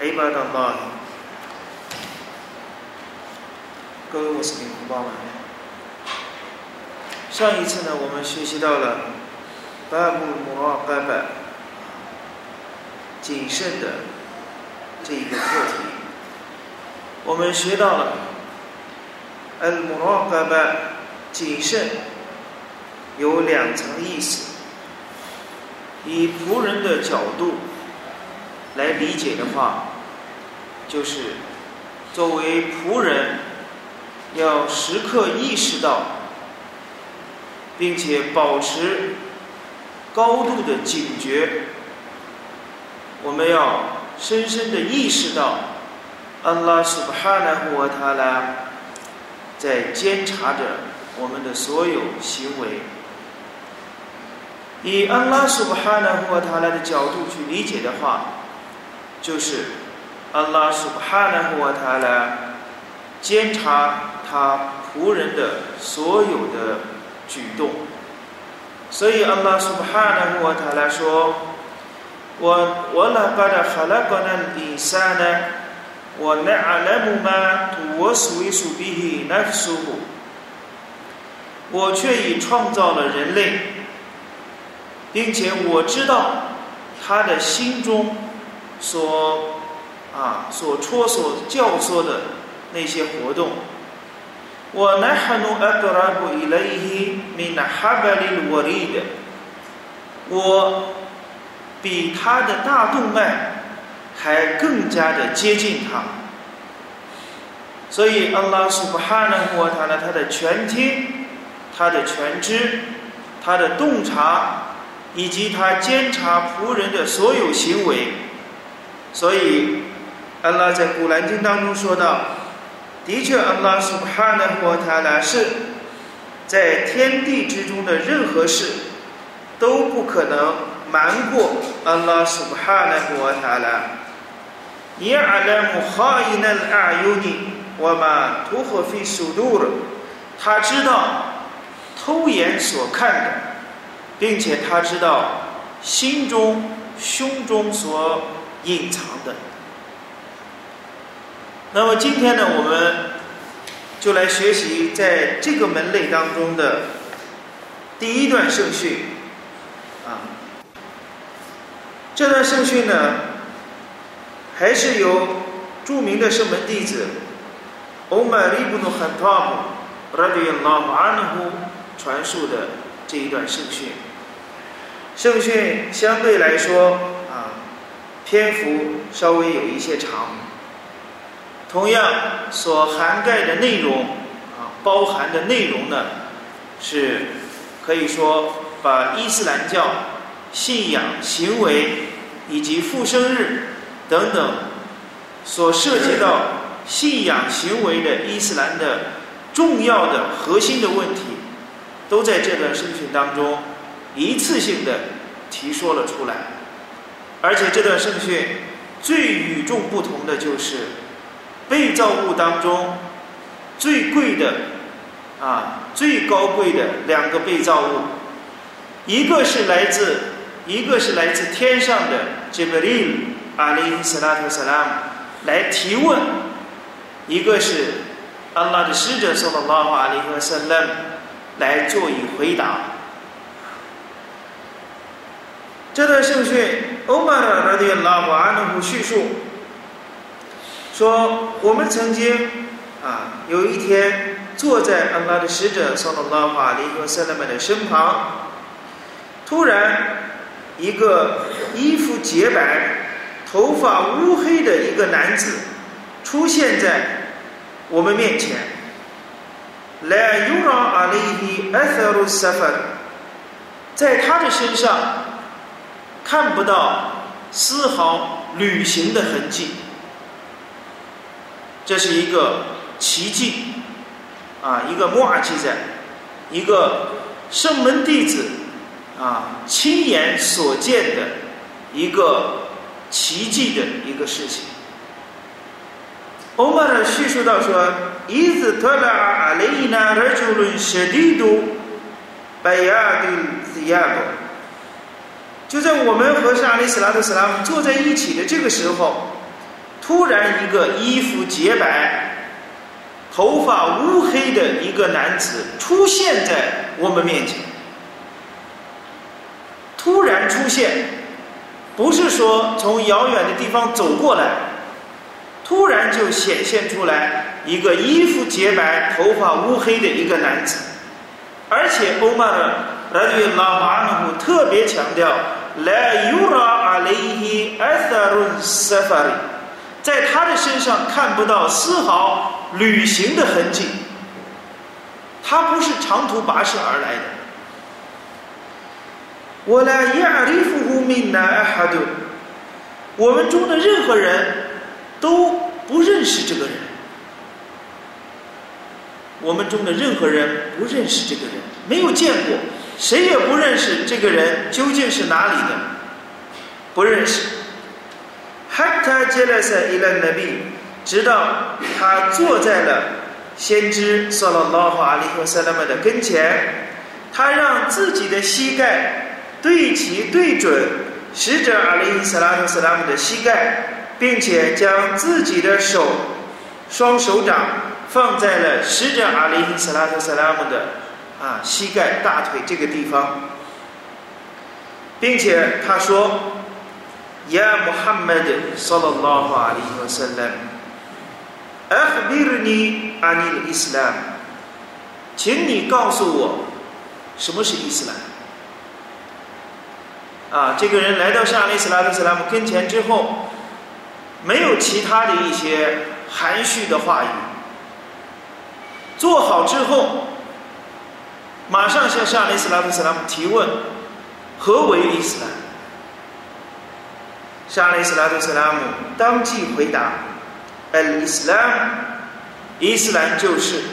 عباد الله 各位穆斯林同胞们，上一次呢，我们学习到了巴布摩尔盖巴谨慎的这一个课题，我们学到了 al m u r a q a b a 谨慎有两层意思。以仆人的角度 来理解的话，就是作为仆人要时刻意识到，并且保持高度的警觉。我们要深深的意识到，安拉苏巴哈纳胡瓦塔拉在监察着我们的所有行为。以安拉苏布哈纳胡塔拉的角度去理解的话，就是安拉苏布哈纳胡塔拉监察他仆人的所有的举动。所以安拉苏布哈纳胡塔拉说：“我我拉巴的哈拉格纳伊萨呢，我乃阿拉姆玛图我苏伊苏比希纳苏布，我却已创造了人类。”并且我知道他的心中所啊所戳所教唆的那些活动。我乃哈努阿格拉布伊雷伊米那哈巴里沃利的，我比他的大动脉还更加的接近他。所以，阿拉苏布哈纳呼他呢，他的全听，他的全知，他的洞察。以及他监察仆人的所有行为，所以安拉在古兰经当中说到：“的确，安拉苏哈纳霍塔拉是在天地之中的任何事都不可能瞒过安拉苏哈纳霍塔拉。”伊阿拉姆哈伊纳阿尤尼，我嘛图赫菲苏杜尔，他知道偷眼所看的。并且他知道心中、胸中所隐藏的。那么今天呢，我们就来学习在这个门类当中的第一段圣训。啊，这段圣训呢，还是由著名的圣门弟子欧麦利布努罕塔布拉迪拉马安呼传述的这一段圣训。圣训相对来说，篇幅稍微有一些长，同样所涵盖的内容啊，包含的内容呢，是可以说把伊斯兰教信仰、行为以及复生日等等所涉及到信仰行为的伊斯兰的重要的核心的问题，都在这段圣训当中。一次性的提说了出来，而且这段圣训最与众不同的就是被造物当中最贵的啊最高贵的两个被造物，一个是来自一个是来自天上的杰布利阿里斯拉特萨拉姆来提问，一个是安拉的使者说的拉法阿里和萨拉姆来做以回答。这段圣训，欧玛尔拉的拉瓦安努叙述说：“我们曾经啊，有一天坐在安拉的使者（萨拉拉法里和塞勒曼）的身旁，突然一个衣服洁白、头发乌黑的一个男子出现在我们面前。来尤拉阿里伊埃塞鲁萨法，在他的身上。”看不到丝毫旅行的痕迹。这是一个奇迹，啊，一个莫尔记载，一个圣门弟子啊亲眼所见的一个奇迹的一个事情。欧巴尔叙述到说：“伊兹特拉阿雷纳就在我们和沙利斯拉特斯拉姆坐在一起的这个时候。突然，一个衣服洁白、头发乌黑的一个男子出现在我们面前。突然出现，不是说从遥远的地方走过来，突然就显现出来一个衣服洁白、头发乌黑的一个男子，而且欧曼的拉迪拉马努特别强调：“La yura alayhi atharun safari。”在他的身上看不到丝毫旅行的痕迹，他不是长途跋涉而来的。我来亚里夫胡米纳哈杜，我们中的任何人都不认识这个人。我们中的任何人不认识这个人，没有见过，谁也不认识这个人究竟是哪里的，不认识。Hatta jalasa ila nabi，直到他坐在了先知 sallallahu alaihi wasallam 的跟前，他让自己的膝盖对齐对准使者 alaihi salam 的膝盖，并且将自己的手双手掌放在了使者 alaihi salam 的啊，膝盖、大腿这个地方，并且他说：“Ya Muhammad sallallahu alaihi wasallam, akhbirni anil Islam，请你告诉我什么是伊斯兰。”啊，这个人来到上利斯拉特斯拉姆跟前之后，没有其他的一些含蓄的话语。做好之后，马上向上阿里斯拉特斯拉姆提问何为伊斯兰沙利斯拉特斯拉姆当即回答：“Al Islam，伊斯兰就是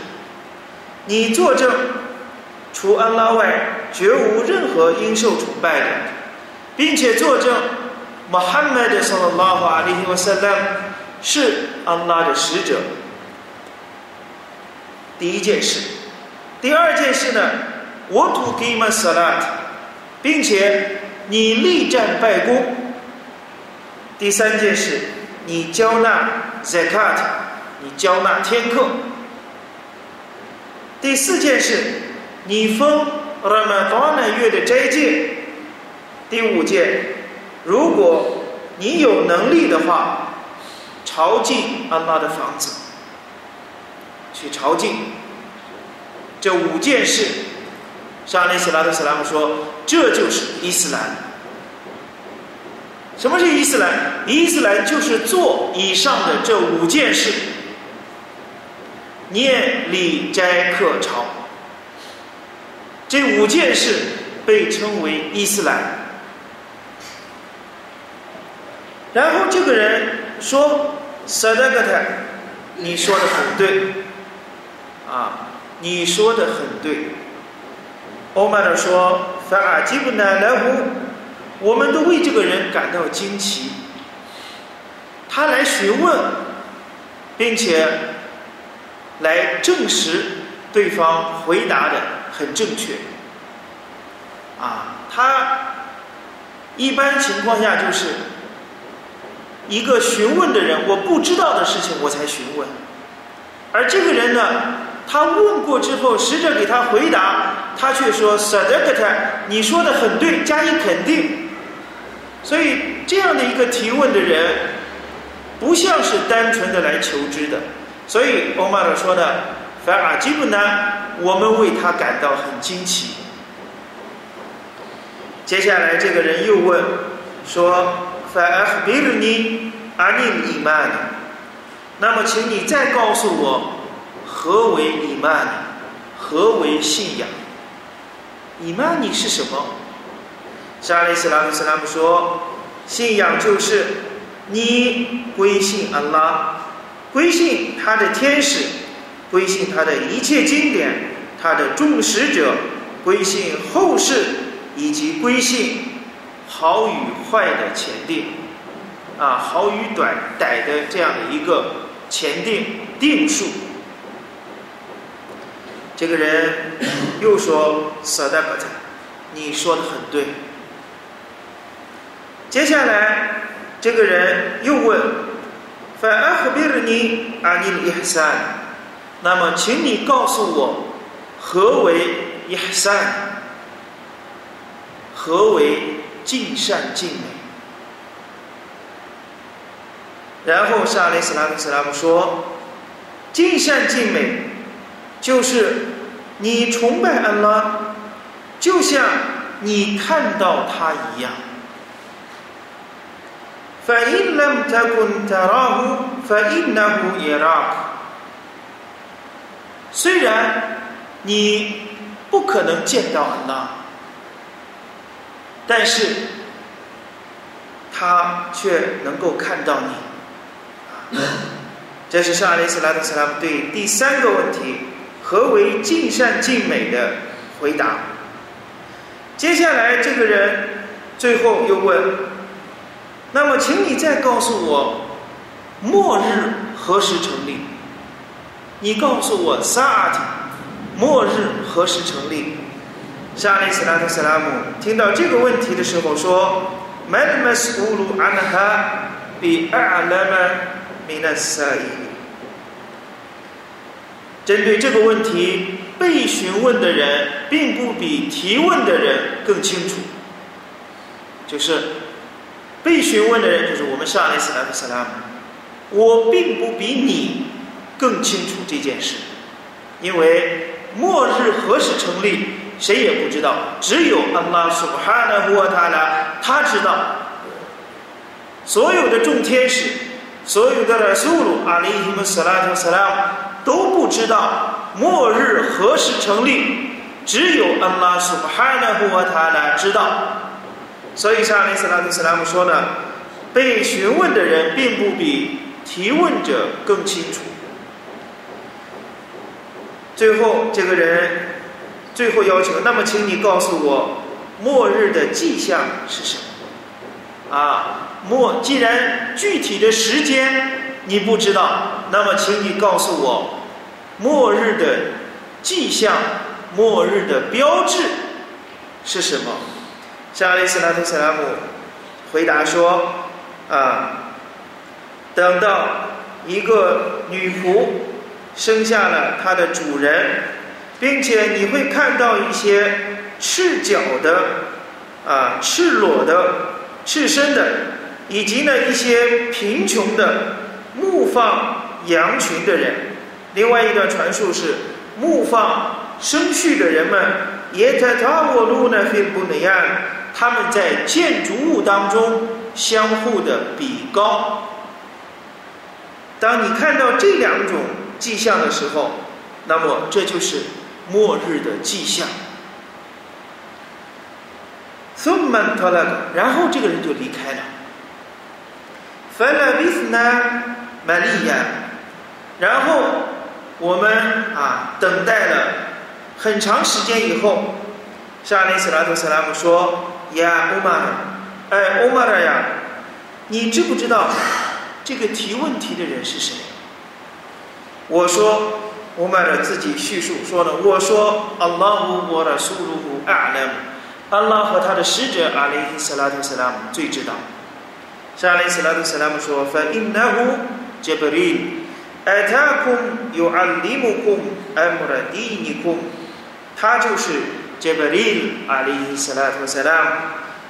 你作证，除安拉外绝无任何应受崇拜的，并且作证，Muhammad sallallahu alaihi wasallam 是安拉的使者。第一件事，第二件事呢，我土给玛萨拉特，并且你力战拜功。”第三件事，你交纳 zakat，你交纳天课。第四件事，你封 Ramadan 月的斋戒。第五件，如果你有能力的话，朝觐安拉的房子，去朝觐。这五件事，沙利斯拉特斯拉姆说，这就是伊斯兰。什么是伊斯兰？伊斯兰就是做以上的这五件事：念、礼、斋、课、朝。这五件事被称为伊斯兰。然后这个人说：“萨达格泰，你说的很对，啊，你说的很对。”欧麦尔说：“法阿吉布奈莱胡。”我们都为这个人感到惊奇。他来询问，并且来证实对方回答的很正确。啊，他一般情况下就是一个询问的人，我不知道的事情我才询问，而这个人呢，他问过之后，使者给他回答，他却说 s a d a k a 你说的很对，加以肯定。”所以，这样的一个提问的人，不像是单纯的来求知的。所以，欧玛尔说的“反而基本呢，我们为他感到很惊奇。接下来，这个人又问说：“反而比如你阿尼伊曼，那么，请你再告诉我，何为伊曼？何为信仰？伊曼尼是什么？”沙利斯拉姆斯拉姆说：“信仰就是你归信安拉，归信他的天使，归信他的一切经典，他的众使者，归信后世，以及归信好与坏的前定，啊，好与短歹的这样的一个前定定数。这个人又说：“萨达巴特，你说的很对。”接下来，这个人又问：“反阿赫比尔尼阿尼伊哈善，那么，请你告诉我，何为伊哈善？何为尽善尽美？”然后沙利斯拉姆斯拉姆说：“尽善尽美。”就是你崇拜安拉，就像你看到他一样。فإن لم تكن تراه فإنه يراك。虽然你不可能见到安拉，但是他却能够看到你。这是沙利斯拉特斯拉姆对第三个问题。 何为尽善尽美的回答？接下来这个人最后又问：“那么，请你再告诉我，末日何时成立？你告诉我，萨阿提，末日何时成立？”沙利斯拉特·斯拉姆听到这个问题的时候说：“Man mas'ulu anha bi a'lama min a s a i。”针对这个问题，被询问的人并不比提问的人更清楚。就是被询问的人，就是我们上来斯拉克斯拉姆，我并不比你更清楚这件事，因为末日何时成立，谁也不知道，只有安拉苏哈纳胡瓦塔拉他知道。所有的众天使，所有的苏鲁阿里伊姆斯拉特斯拉姆。都不知道末日何时成立，只有安拉苏巴哈纳布和他来知道。所以像阿里斯拉特斯拉姆说呢，被询问的人并不比提问者更清楚。最后这个人最后要求，那么请你告诉我，末日的迹象是什么？啊，末既然具体的时间你不知道，那么请你告诉我。末日的迹象，末日的标志是什么？像阿里斯拉特·萨拉姆回答说：“啊，等到一个女仆生下了她的主人，并且你会看到一些赤脚的、啊赤裸的、赤身的，以及呢一些贫穷的牧放羊群的人。”另外一段传述是，牧放生畜的人们，也在塔沃路呢，非不那样，他们在建筑物当中相互的比高。当你看到这两种迹象的时候，那么这就是末日的迹象。然后这个人就离开了。然后。我们啊，等待了很长时间以后，沙利斯拉特·斯拉姆说：“呀，欧玛，哎，欧玛尔呀，你知不知道这个提问题的人是谁？”我说：“欧玛尔自己叙述说了，我说：‘阿拉胡我的苏鲁胡阿勒姆，阿拉和他的使者阿里斯拉特·斯拉姆最知道。’沙利斯拉特·斯拉姆说：‘法因那胡杰布里。’艾塔库有阿里姆库艾姆拉迪尼库，他就是杰布里阿里斯拉图塞拉姆，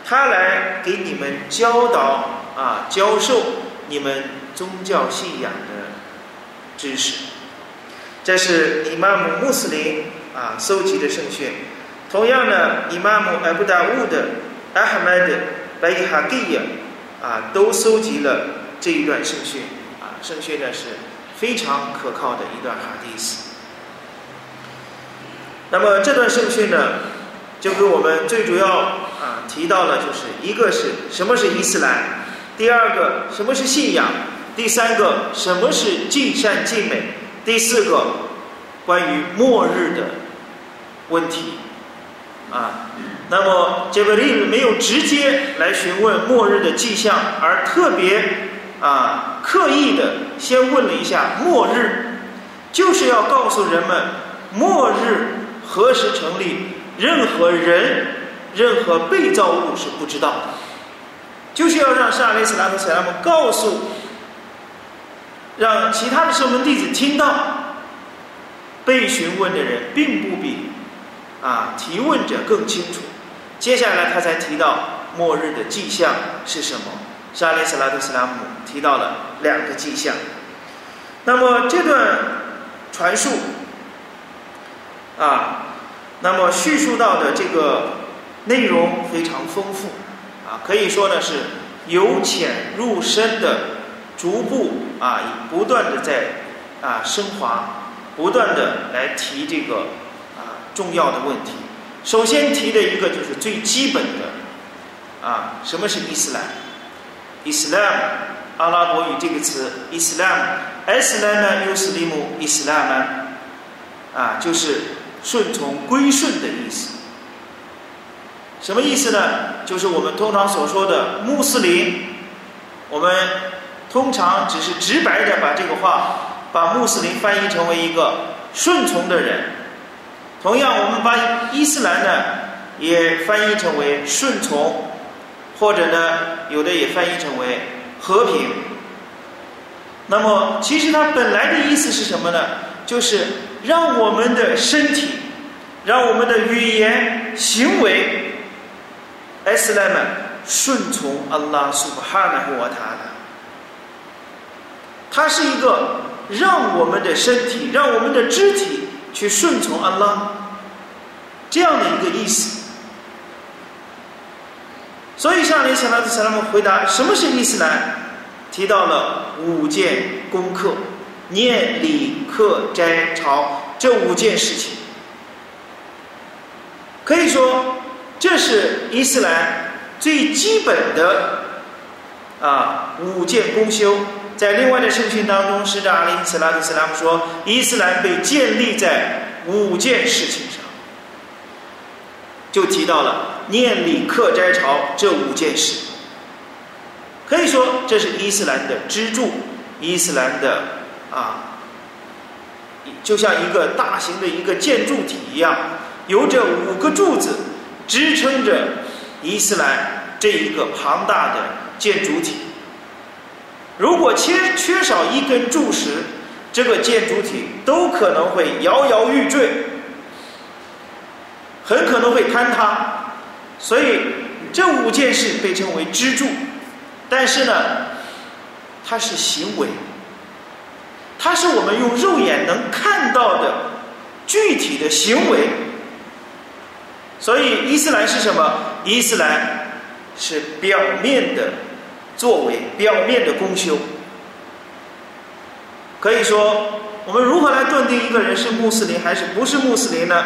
他来给你们教导啊，教授你们宗教信仰的知识。这是伊玛目穆斯林啊搜集的圣训。同样的，伊玛目艾布达乌的阿哈迈德白伊哈吉亚啊都搜集了这一段圣训啊，圣训呢是。非常可靠的一段哈迪斯。那么这段圣训呢，就给我们最主要啊提到了，就是一个是什么是伊斯兰，第二个什么是信仰，第三个什么是尽善尽美，第四个关于末日的问题啊。那么杰布利没有直接来询问末日的迹象，而特别啊刻意的先问了一下末日，就是要告诉人们末日何时成立，任何人、任何被造物是不知道的，就是要让沙利斯拉和塞拉姆告诉，让其他的圣门弟子听到，被询问的人并不比啊提问者更清楚。接下来他才提到末日的迹象是什么？沙利斯拉特斯拉姆提到了两个迹象。那么这段传述啊，那么叙述到的这个内容非常丰富啊，可以说呢是由浅入深的，逐步啊不断的在啊升华，不断的来提这个啊重要的问题。首先提的一个就是最基本的，啊，什么是伊斯兰？Islam，阿拉伯语这个词，Islam，Islam 又是利姆，Islam，啊，就是顺从、归顺的意思。什么意思呢？就是我们通常所说的穆斯林。我们通常只是直白的把这个话，把穆斯林翻译成为一个顺从的人。同样，我们把伊斯兰呢也翻译成为顺从，或者呢有的也翻译成为和平。那么，其实它本来的意思是什么呢？就是让我们的身体，让我们的语言、行为，艾斯莱们顺从安拉苏布哈纳胡瓦塔的。它是一个让我们的身体，让我们的肢体。去顺从安拉，这样的一个意思。所以，像里想拉的萨拉姆回答：“什么是伊斯兰？”提到了五件功课：念、礼、课、斋、朝这五件事情。可以说，这是伊斯兰最基本的啊五件功修。在另外的圣训当中，使者阿里斯拉特斯拉姆说，伊斯兰被建立在五件事情，就提到了念礼、课、斋、朝这五件事。可以说，这是伊斯兰的支柱，伊斯兰的啊，就像一个大型的一个建筑体一样，由这五个柱子支撑着伊斯兰这一个庞大的建筑体。如果缺缺少一根柱石，这个建筑体都可能会摇摇欲坠，很可能会坍塌。所以这五件事被称为支柱。但是呢，它是行为，它是我们用肉眼能看到的具体的行为。所以伊斯兰是什么？伊斯兰是表面的。作为表面的功修，可以说，我们如何来断定一个人是穆斯林还是不是穆斯林呢？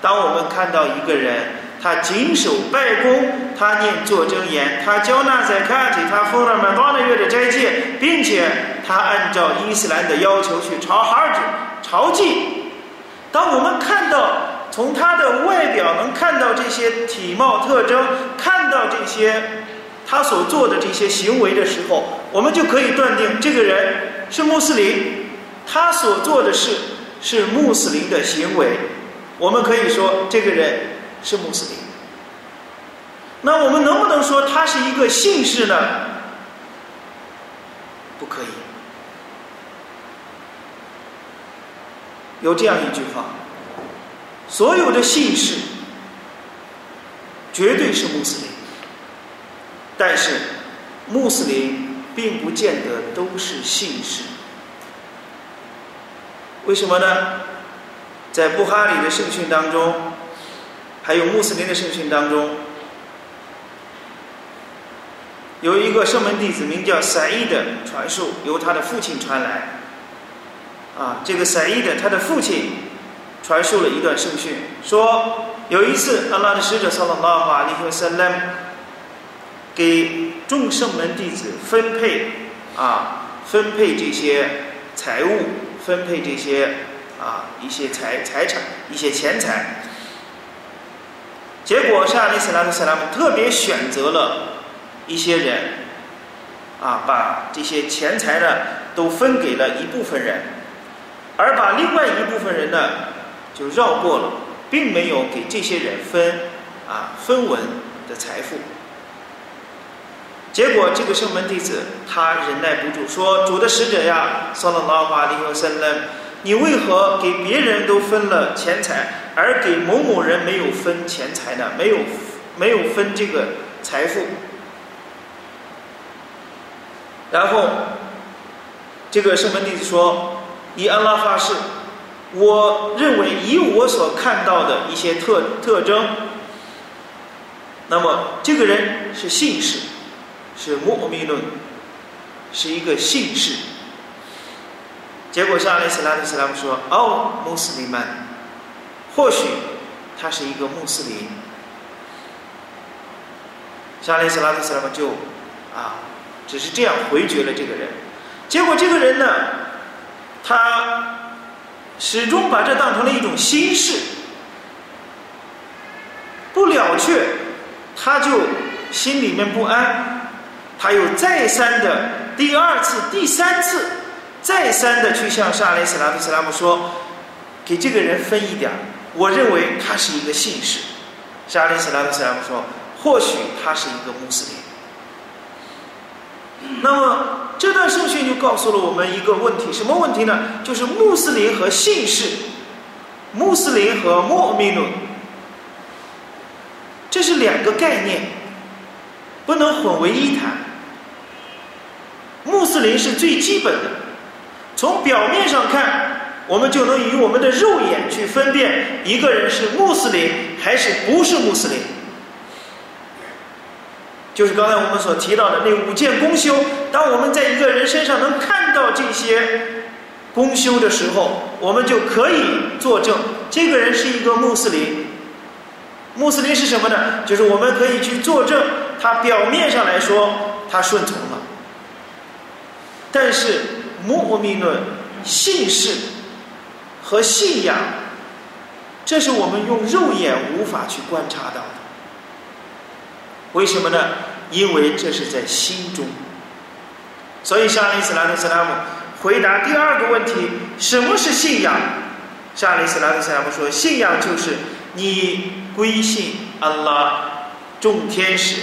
当我们看到一个人，他谨守拜功，他念作真言，他交纳在卡提，他封了满多的月的斋戒，并且他按照伊斯兰的要求去朝哈尔朝祭。当我们看到从他的外表能看到这些体貌特征，看到这些。他所做的这些行为的时候，我们就可以断定这个人是穆斯林。他所做的事是穆斯林的行为，我们可以说这个人是穆斯林。那我们能不能说他是一个信士呢？不可以。有这样一句话：所有的信士绝对是穆斯林。但是，穆斯林并不见得都是信士。为什么呢？在布哈里的圣训当中，还有穆斯林的圣训当中，有一个圣门弟子名叫赛义的传述，由他的父亲传来。啊，这个赛义的他的父亲传述了一段圣训，说有一次，阿拉的使者（萨拉拉法利和萨拉姆）给众圣门弟子分配啊，分配这些财物，分配这些啊一些财财产、一些钱财。结果，沙利斯拉特·萨拉姆特别选择了一些人，啊，把这些钱财呢都分给了一部分人，而把另外一部分人呢就绕过了，并没有给这些人分啊分文的财富。结果，这个圣门弟子他忍耐不住，说：“主的使者呀，萨拉拉法利和萨拉姆。”你为何给别人都分了钱财，而给某某人没有分钱财呢？没有，没有分这个财富。然后，这个圣门弟子说：“以安拉发誓，我认为以我所看到的一些特特征，那么这个人是信士，是穆米伦，是一个信士。”结果，沙利斯拉特斯拉姆说：“哦，穆斯林们，或许他是一个穆斯林。”沙利斯拉特斯拉姆就啊，只是这样回绝了这个人。结果，这个人呢，他始终把这当成了一种心事，不了却，他就心里面不安，他又再三的第二次、第三次。再三的去向沙雷斯拉特斯拉姆说：“给这个人分一点，我认为他是一个信士。”沙雷斯拉特斯拉姆说：“或许他是一个穆斯林。”那么这段圣训就告诉了我们一个问题：什么问题呢？就是穆斯林和信士，穆斯林和穆米努，这是两个概念，不能混为一谈。穆斯林是最基本的。从表面上看，我们就能以我们的肉眼去分辨一个人是穆斯林还是不是穆斯林。就是刚才我们所提到的那五件功修，当我们在一个人身上能看到这些功修的时候，我们就可以作证这个人是一个穆斯林。穆斯林是什么呢？就是我们可以去作证，他表面上来说他顺从了，但是。穆密论、信士和信仰，这是我们用肉眼无法去观察到的。为什么呢？因为这是在心中。所以，沙利斯拉特斯拉姆回答第二个问题：什么是信仰？沙利斯拉特斯拉姆说：信仰就是你归信安拉、众天使、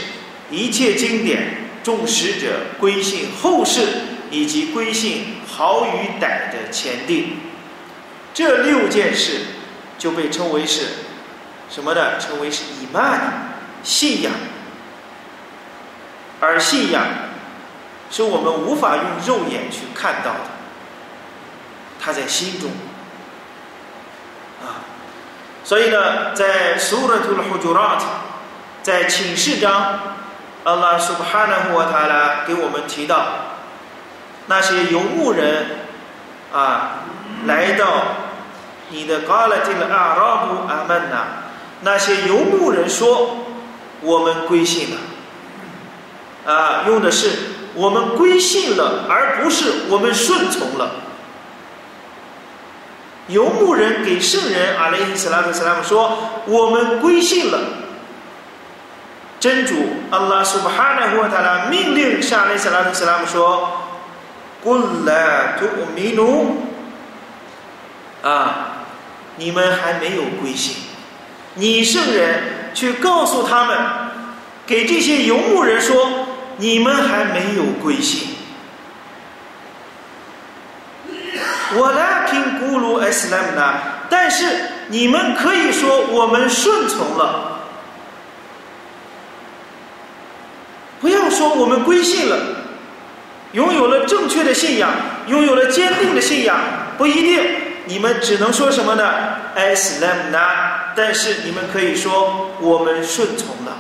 一切经典、众使者，归信后世。以及归信好与歹的前定，这六件事就被称为是什么呢？称为是以曼信仰，而信仰是我们无法用肉眼去看到的，它在心中啊。所以呢，在苏拉图的胡朱拉特，在启示章，阿拉苏巴哈纳胡塔拉给我们提到。那些游牧人啊，来到你的嘎拉丁的阿拉布阿曼呐，那些游牧人说：“我们归信了。”啊，用的是“我们归信了”，而不是“我们顺从了”。游牧人给圣人阿雷伊斯拉特斯拉姆说：“我们归信了。”真主阿拉苏巴哈纳胡塔拉命令沙雷斯拉特斯拉姆说。滚来图米努啊！你们还没有归信，你圣人去告诉他们，给这些游牧人说，你们还没有归信。我来听咕噜艾斯兰呢，但是你们可以说我们顺从了，不要说我们归信了。拥有了正确的信仰，拥有了坚定的信仰，不一定。你们只能说什么呢？Islam 呢？但是你们可以说我们顺从了。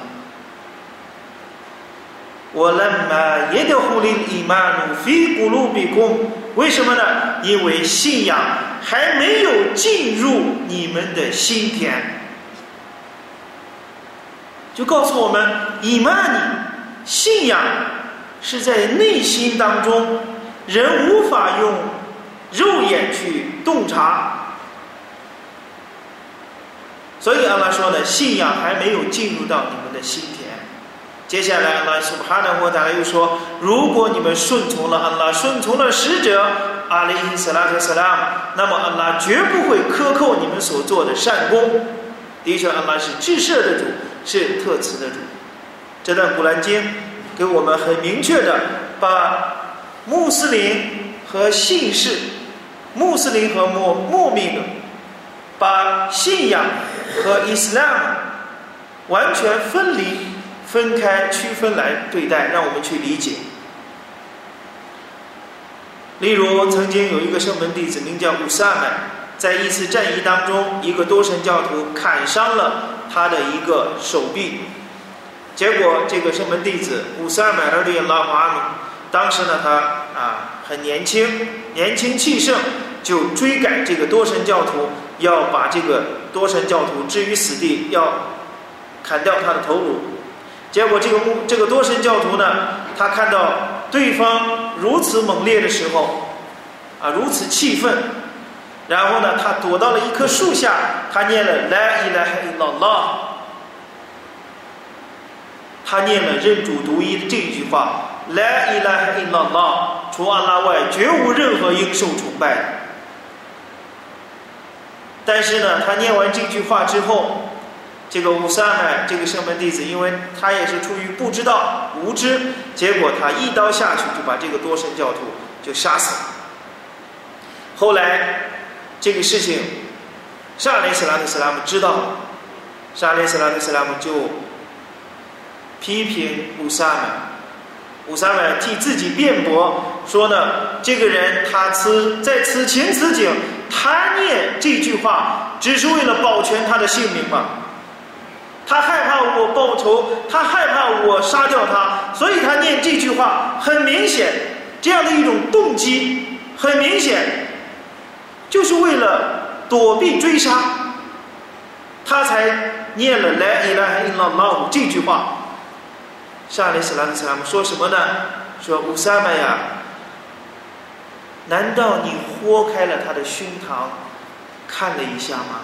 我那么也得呼令伊玛努非古鲁比公，为什么呢？因为信仰还没有进入你们的心田。就告诉我们，伊曼尼信仰是在内心当中，人无法用肉眼去洞察。所以阿拉说呢，信仰还没有进入到你们的心田。接下来阿拉苏巴哈纳沃达又说，如果你们顺从了阿拉，顺从了使者阿里伊斯拉特斯拉，那么阿拉绝不会克扣你们所做的善功。的确，阿拉是至赦的主。是特慈的主，这段古兰经给我们很明确的把穆斯林和信士、穆斯林和穆穆密的，把信仰和伊斯兰完全分离、分开、区分来对待，让我们去理解。例如，曾经有一个圣门弟子名叫乌萨曼，在一次战役当中，一个多神教徒砍伤了。他的一个手臂，结果这个圣门弟子五十二买了的拉华姆，当时呢他啊很年轻，年轻气盛，就追赶这个多神教徒，要把这个多神教徒置于死地，要砍掉他的头颅。结果这个木这个多神教徒呢，他看到对方如此猛烈的时候，啊如此气愤。然后呢，他躲到了一棵树下，他念了来伊来伊拉拉，他念了认主独一的这句话，来伊来伊拉拉，除阿拉外，绝无任何应受崇拜。但是呢，他念完这句话之后，这个乌萨麦这个圣门弟子，因为他也是出于不知道无知，结果他一刀下去就把这个多神教徒就杀死了。后来。这个事情，沙雷斯拉特斯拉姆知道，沙雷斯拉特斯拉姆就批评乌萨曼，乌萨曼替自己辩驳，说呢，这个人他此在此情此景，他念这句话只是为了保全他的性命吗？他害怕我报仇，他害怕我杀掉他，所以他念这句话，很明显，这样的一种动机，很明显。就是为了躲避追杀，他才念了来伊拉哈伊拉拉这句话。沙利斯拉斯拉姆说什么呢？说乌萨玛呀，难道你豁开了他的胸膛，看了一下吗？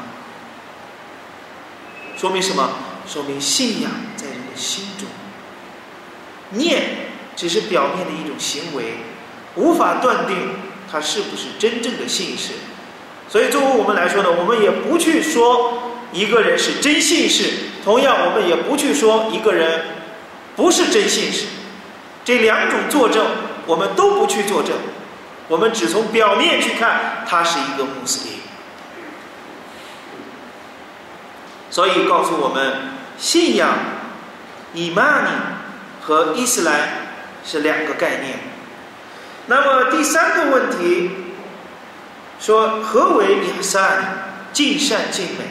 说明什么？说明信仰在人的心中。念只是表面的一种行为，无法断定他是不是真正的信士。所以，作为我们来说呢，我们也不去说一个人是真信士，同样，我们也不去说一个人不是真信士。这两种作证，我们都不去作证，我们只从表面去看，他是一个穆斯林。所以，告诉我们，信仰、伊玛尼和伊斯兰是两个概念。那么，第三个问题。说何为理想尽善尽美？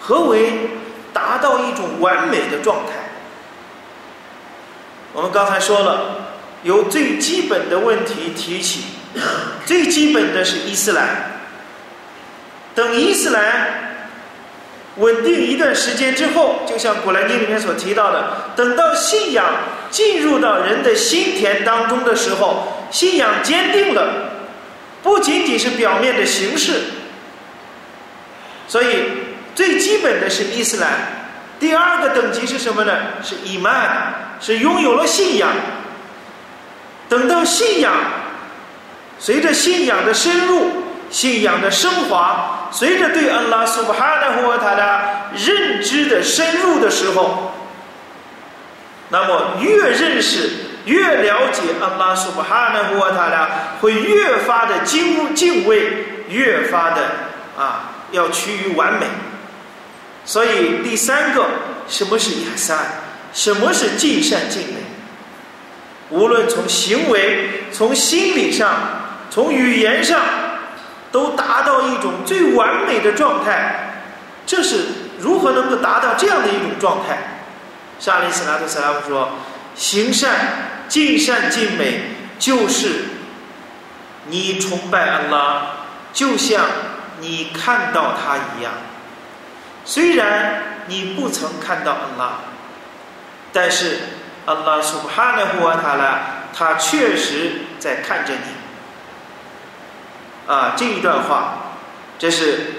何为达到一种完美的状态？我们刚才说了，由最基本的问题提起，最基本的是伊斯兰。等伊斯兰稳定一段时间之后，就像《古兰经》里面所提到的，等到信仰进入到人的心田当中的时候，信仰坚定了。不仅仅是表面的形式，所以最基本的是伊斯兰。第二个等级是什么呢？是伊曼，是拥有了信仰。等到信仰，随着信仰的深入、信仰的升华，随着对安拉苏巴哈纳胡他的认知的深入的时候，那么越认识。越了解安拉苏巴哈纳胡塔拉，会越发的敬敬畏，越发的啊要趋于完美。所以第三个，什么是亚萨？什么是尽善尽美？无论从行为、从心理上、从语言上，都达到一种最完美的状态。这是如何能够达到这样的一种状态？沙利斯拉特·斯拉夫说：行善。尽善尽美，就是你崇拜安拉，就像你看到他一样。虽然你不曾看到安拉，但是安拉苏哈纳胡瓦塔拉，他确实在看着你。啊，这一段话，这是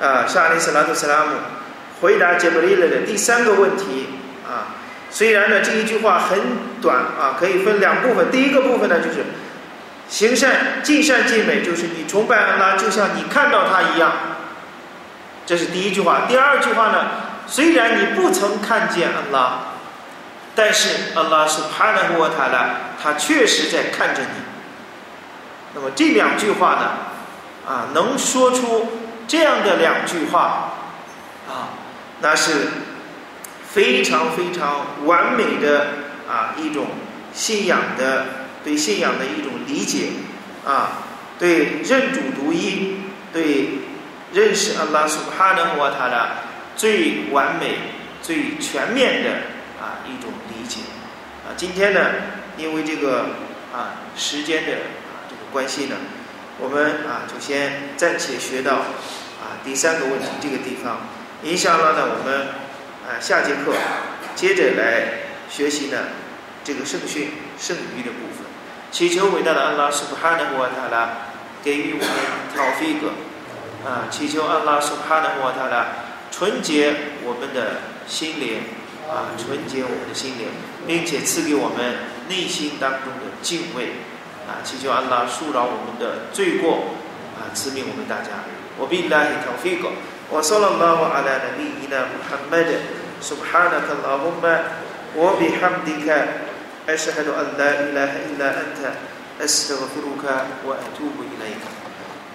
啊，沙利斯拉图斯拉姆回答杰布利勒的第三个问题啊。虽然呢，这一句话很短啊，可以分两部分。第一个部分呢，就是行善、尽善尽美，就是你崇拜安拉，就像你看到他一样。这是第一句话。第二句话呢，虽然你不曾看见安拉，但是安拉是帕纳胡塔拉，他确实在看着你。那么这两句话呢，啊，能说出这样的两句话，啊，那是非常非常完美的啊一种信仰的对信仰的一种理解，啊，对认主独一，对。认识阿拉苏哈纳瓦塔的最完美、最全面的啊一种理解啊。今天呢，因为这个啊时间的啊这个关系呢，我们啊就先暂且学到啊第三个问题这个地方。影响了呢，我们啊下节课接着来学习呢这个圣训圣谕的部分。祈求伟大的阿拉苏哈纳瓦塔拉给予我们讨菲格。啊，祈求安拉苏哈纳瓦塔拉纯洁我们的心灵，啊，纯洁我们的心灵，并且赐给我们内心当中的敬畏，啊，祈求安拉恕饶我们的罪过，啊，赐给我们大家。我比拉希塔菲格，我萨拉拉瓦阿拉的利伊纳穆罕默德，苏哈纳克拉姆曼，我比哈姆迪卡，艾什哈杜安拉伊拉伊拉安塔，艾斯特弗鲁卡，我艾图布伊莱卡。